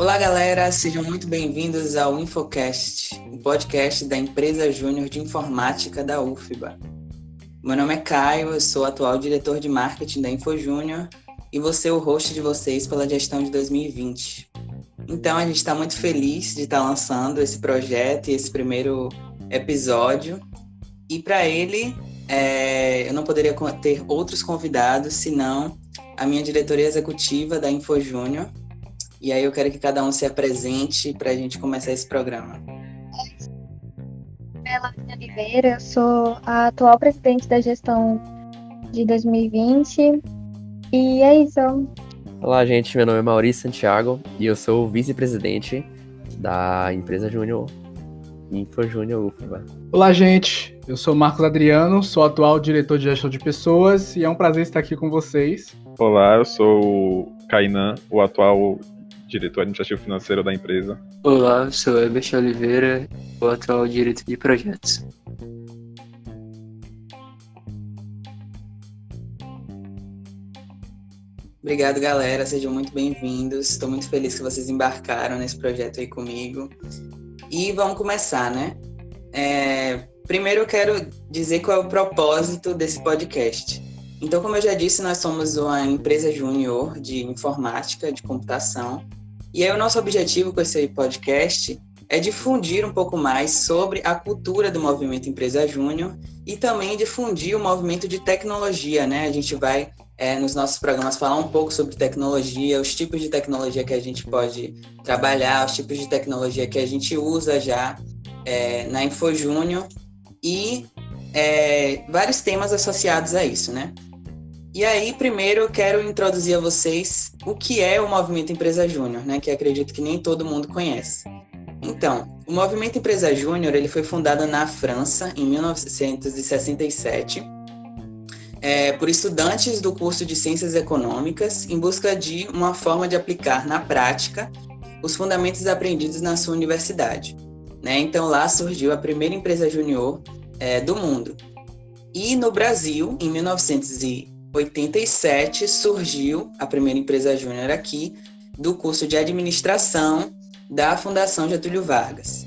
Olá, galera, sejam muito bem-vindos ao Infocast, o podcast da empresa Júnior de Informática da UFBA. Meu nome é Caio, eu sou atual diretor de marketing da InfoJúnior e ser o host de vocês pela gestão de 2020. Então, a gente está muito feliz de estar tá lançando esse projeto e esse primeiro episódio. E para ele, é, eu não poderia ter outros convidados senão a minha diretoria executiva da InfoJúnior, e aí eu quero que cada um se apresente para a gente começar esse programa. Ela Oliveira, eu sou a atual presidente da gestão de 2020. E é isso. Olá, gente. Meu nome é Maurício Santiago e eu sou vice-presidente da empresa Júnior Info Júnior UFBA. Olá, gente. Eu sou Marcos Adriano, sou atual diretor de gestão de pessoas e é um prazer estar aqui com vocês. Olá, eu sou o Kainan, o atual diretor administrativo financeiro da empresa. Olá, sou Ebert Oliveira, o atual diretor de projetos. Obrigado, galera. Sejam muito bem-vindos. Estou muito feliz que vocês embarcaram nesse projeto aí comigo. E vamos começar, né? É... Primeiro eu quero dizer qual é o propósito desse podcast. Então, como eu já disse, nós somos uma empresa júnior de informática, de computação, e aí o nosso objetivo com esse podcast é difundir um pouco mais sobre a cultura do movimento Empresa Júnior e também difundir o movimento de tecnologia, né? A gente vai é, nos nossos programas falar um pouco sobre tecnologia, os tipos de tecnologia que a gente pode trabalhar, os tipos de tecnologia que a gente usa já é, na InfoJúnior e é, vários temas associados a isso, né? E aí, primeiro, eu quero introduzir a vocês o que é o Movimento Empresa Júnior, né? Que acredito que nem todo mundo conhece. Então, o Movimento Empresa Júnior ele foi fundado na França em 1967 é, por estudantes do curso de Ciências Econômicas em busca de uma forma de aplicar na prática os fundamentos aprendidos na sua universidade. Né? Então, lá surgiu a primeira empresa júnior é, do mundo. E no Brasil, em 1900 87 surgiu a primeira empresa júnior aqui do curso de administração da Fundação Getúlio Vargas.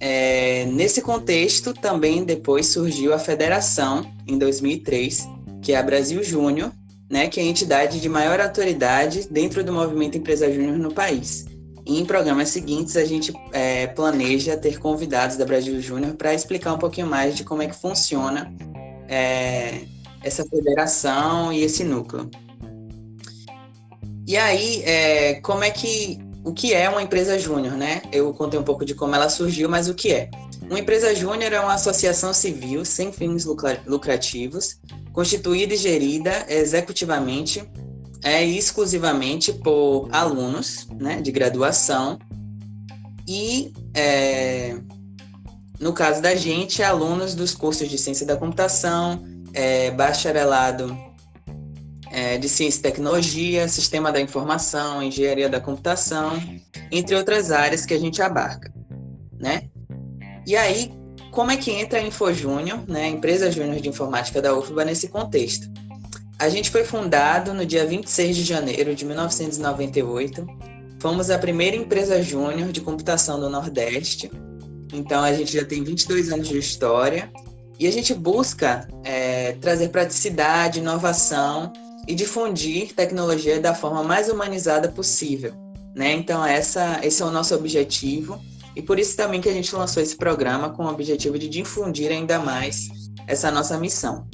É, nesse contexto, também depois surgiu a federação, em 2003, que é a Brasil Júnior, né, que é a entidade de maior autoridade dentro do movimento Empresa Júnior no país. E em programas seguintes, a gente é, planeja ter convidados da Brasil Júnior para explicar um pouquinho mais de como é que funciona é, essa federação e esse núcleo. E aí, é, como é que o que é uma empresa júnior, né? Eu contei um pouco de como ela surgiu, mas o que é? Uma empresa júnior é uma associação civil sem fins lucrativos, constituída e gerida executivamente é, exclusivamente por alunos né, de graduação e, é, no caso da gente, alunos dos cursos de ciência da computação, é, bacharelado é, de Ciência e Tecnologia, Sistema da Informação, Engenharia da Computação, entre outras áreas que a gente abarca, né? E aí, como é que entra a InfoJúnior, né, a empresa júnior de informática da UFBA nesse contexto? A gente foi fundado no dia 26 de janeiro de 1998. Fomos a primeira empresa júnior de computação do Nordeste. Então a gente já tem 22 anos de história e a gente busca é, trazer praticidade, inovação e difundir tecnologia da forma mais humanizada possível. Né? Então, essa, esse é o nosso objetivo. E por isso também que a gente lançou esse programa com o objetivo de difundir ainda mais essa nossa missão.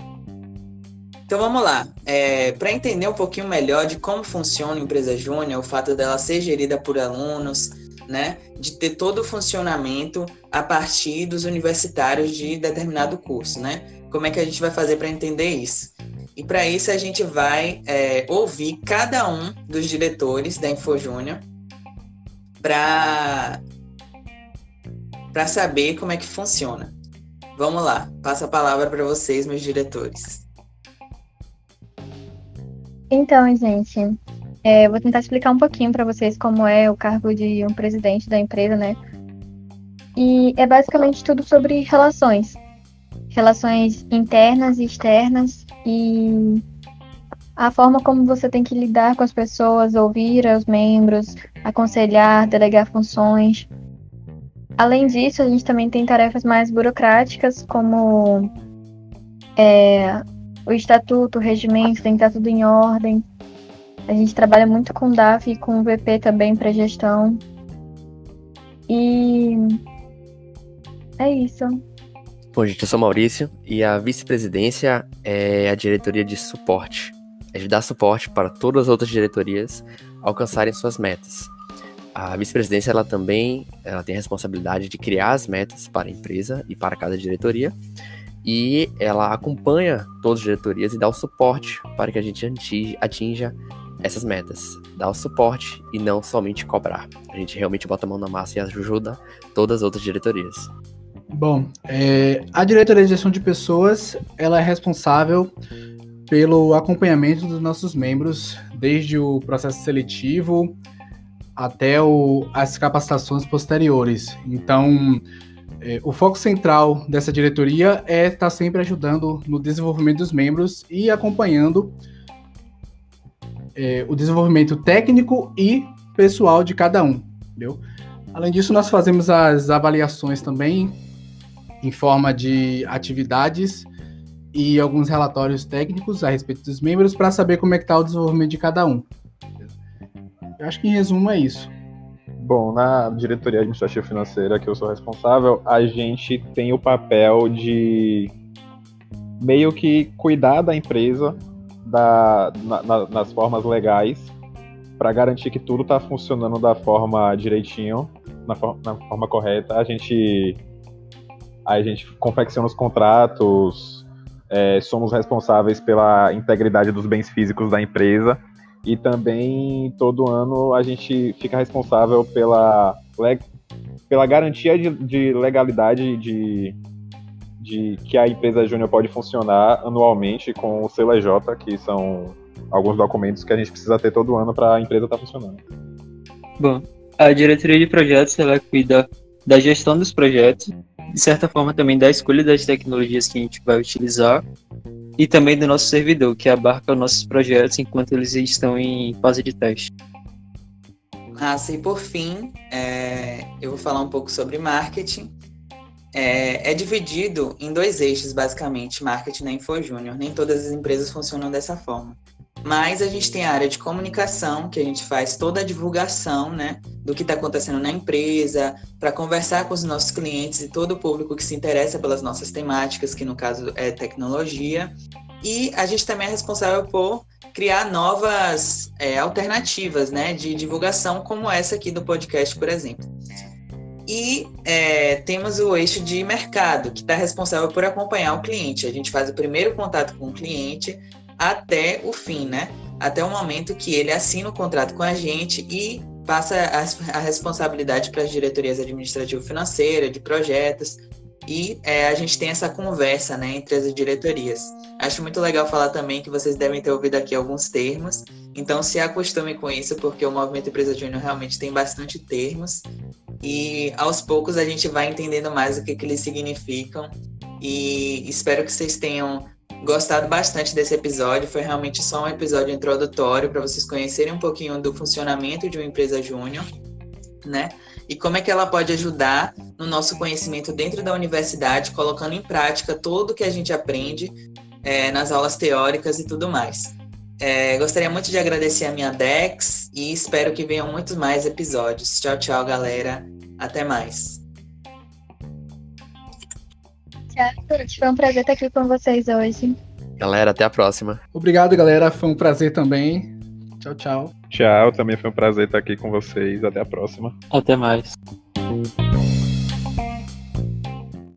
Então vamos lá. É, Para entender um pouquinho melhor de como funciona a empresa Júnior, o fato dela ser gerida por alunos, né, de ter todo o funcionamento a partir dos universitários de determinado curso, né? Como é que a gente vai fazer para entender isso? E para isso a gente vai é, ouvir cada um dos diretores da InfoJúnior para para saber como é que funciona. Vamos lá, passo a palavra para vocês, meus diretores. Então, gente, é, vou tentar explicar um pouquinho para vocês como é o cargo de um presidente da empresa, né? E é basicamente tudo sobre relações. Relações internas e externas. E a forma como você tem que lidar com as pessoas, ouvir os membros, aconselhar, delegar funções. Além disso, a gente também tem tarefas mais burocráticas, como é, o estatuto, o regimento, tem que estar tudo em ordem. A gente trabalha muito com DAF e com VP também para gestão. E é isso. Bom, gente, eu sou Maurício e a vice-presidência é a diretoria de suporte. É de dar suporte para todas as outras diretorias alcançarem suas metas. A vice-presidência ela também ela tem a responsabilidade de criar as metas para a empresa e para cada diretoria e ela acompanha todas as diretorias e dá o suporte para que a gente atinja essas metas. Dá o suporte e não somente cobrar. A gente realmente bota a mão na massa e ajuda todas as outras diretorias. Bom, é, a diretoria de gestão de pessoas ela é responsável pelo acompanhamento dos nossos membros, desde o processo seletivo até o, as capacitações posteriores. Então, é, o foco central dessa diretoria é estar tá sempre ajudando no desenvolvimento dos membros e acompanhando é, o desenvolvimento técnico e pessoal de cada um, entendeu? Além disso, nós fazemos as avaliações também em forma de atividades e alguns relatórios técnicos a respeito dos membros para saber como é que está o desenvolvimento de cada um. Eu acho que em resumo é isso. Bom, na diretoria administrativa financeira que eu sou responsável, a gente tem o papel de meio que cuidar da empresa da, na, na, nas formas legais para garantir que tudo está funcionando da forma direitinho, na, for, na, forma correta. A gente a gente confecciona os contratos, é, somos responsáveis pela integridade dos bens físicos da empresa e também todo ano a gente fica responsável pela, pela garantia de, de legalidade de, de que a empresa júnior pode funcionar anualmente com o CLJ, que são alguns documentos que a gente precisa ter todo ano para a empresa estar tá funcionando. Bom, a diretoria de projetos ela cuida da gestão dos projetos, de certa forma também da escolha das tecnologias que a gente vai utilizar e também do nosso servidor, que abarca os nossos projetos enquanto eles estão em fase de teste. Ah, e por fim, é, eu vou falar um pouco sobre marketing. É, é, dividido em dois eixos, basicamente, marketing na InfoJúnior. Nem todas as empresas funcionam dessa forma. Mas a gente tem a área de comunicação, que a gente faz toda a divulgação né, do que está acontecendo na empresa, para conversar com os nossos clientes e todo o público que se interessa pelas nossas temáticas, que no caso é tecnologia. E a gente também é responsável por criar novas é, alternativas né, de divulgação, como essa aqui do podcast, por exemplo. E é, temos o eixo de mercado, que está responsável por acompanhar o cliente. A gente faz o primeiro contato com o cliente, até o fim, né? Até o momento que ele assina o contrato com a gente e passa a, a responsabilidade para as diretorias administrativo-financeira, de projetos, e é, a gente tem essa conversa né, entre as diretorias. Acho muito legal falar também que vocês devem ter ouvido aqui alguns termos, então se acostume com isso, porque o Movimento Empresa Júnior realmente tem bastante termos, e aos poucos a gente vai entendendo mais o que, que eles significam, e espero que vocês tenham gostado bastante desse episódio. Foi realmente só um episódio introdutório para vocês conhecerem um pouquinho do funcionamento de uma empresa júnior, né? E como é que ela pode ajudar no nosso conhecimento dentro da universidade, colocando em prática tudo que a gente aprende é, nas aulas teóricas e tudo mais. É, gostaria muito de agradecer a minha Dex e espero que venham muitos mais episódios. Tchau, tchau, galera. Até mais. Foi um prazer estar aqui com vocês hoje. Galera, até a próxima. Obrigado, galera. Foi um prazer também. Tchau, tchau. Tchau, também foi um prazer estar aqui com vocês. Até a próxima. Até mais.